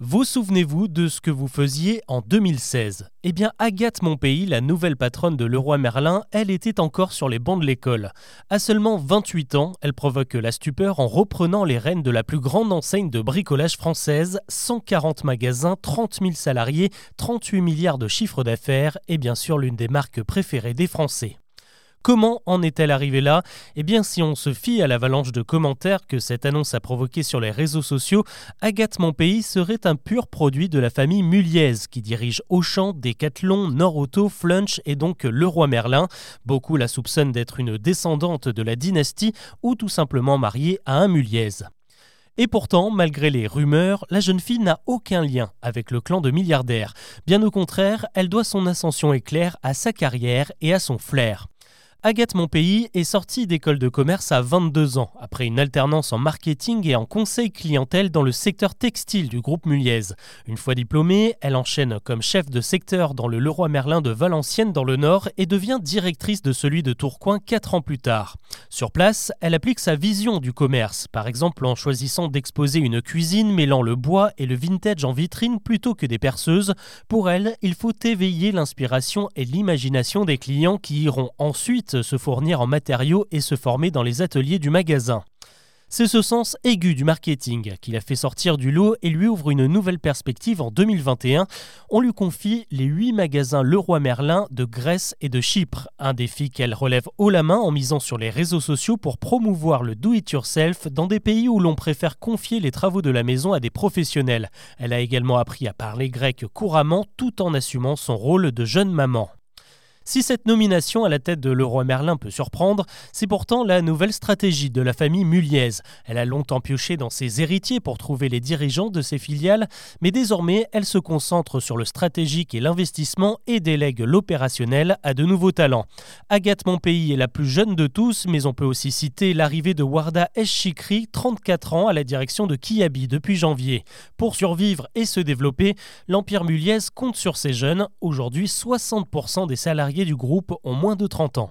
Vous souvenez-vous de ce que vous faisiez en 2016 Eh bien, Agathe Monpays, la nouvelle patronne de Leroy Merlin, elle était encore sur les bancs de l'école. À seulement 28 ans, elle provoque la stupeur en reprenant les rênes de la plus grande enseigne de bricolage française 140 magasins, 30 000 salariés, 38 milliards de chiffre d'affaires et bien sûr l'une des marques préférées des Français. Comment en est-elle arrivée là? Eh bien, si on se fie à l'avalanche de commentaires que cette annonce a provoqué sur les réseaux sociaux, Agathe Monpays serait un pur produit de la famille Muliez, qui dirige Auchan, Decathlon, Nord Auto, Flunch et donc Leroy Merlin. Beaucoup la soupçonnent d'être une descendante de la dynastie ou tout simplement mariée à un Muliez. Et pourtant, malgré les rumeurs, la jeune fille n'a aucun lien avec le clan de milliardaires. Bien au contraire, elle doit son ascension éclair à sa carrière et à son flair. Agathe Monpays est sortie d'école de commerce à 22 ans, après une alternance en marketing et en conseil clientèle dans le secteur textile du groupe Muliez. Une fois diplômée, elle enchaîne comme chef de secteur dans le Leroy Merlin de Valenciennes dans le Nord et devient directrice de celui de Tourcoing 4 ans plus tard. Sur place, elle applique sa vision du commerce, par exemple en choisissant d'exposer une cuisine mêlant le bois et le vintage en vitrine plutôt que des perceuses. Pour elle, il faut éveiller l'inspiration et l'imagination des clients qui iront ensuite se fournir en matériaux et se former dans les ateliers du magasin. C'est ce sens aigu du marketing qui l'a fait sortir du lot et lui ouvre une nouvelle perspective en 2021. On lui confie les huit magasins Leroy Merlin de Grèce et de Chypre, un défi qu'elle relève haut la main en misant sur les réseaux sociaux pour promouvoir le do-it-yourself dans des pays où l'on préfère confier les travaux de la maison à des professionnels. Elle a également appris à parler grec couramment tout en assumant son rôle de jeune maman. Si cette nomination à la tête de Leroy Merlin peut surprendre, c'est pourtant la nouvelle stratégie de la famille Muliez. Elle a longtemps pioché dans ses héritiers pour trouver les dirigeants de ses filiales, mais désormais elle se concentre sur le stratégique et l'investissement et délègue l'opérationnel à de nouveaux talents. Agathe Monpays est la plus jeune de tous, mais on peut aussi citer l'arrivée de Warda Eschikri, 34 ans, à la direction de Kiabi depuis janvier. Pour survivre et se développer, l'Empire Muliez compte sur ces jeunes. Aujourd'hui, 60% des du groupe ont moins de 30 ans.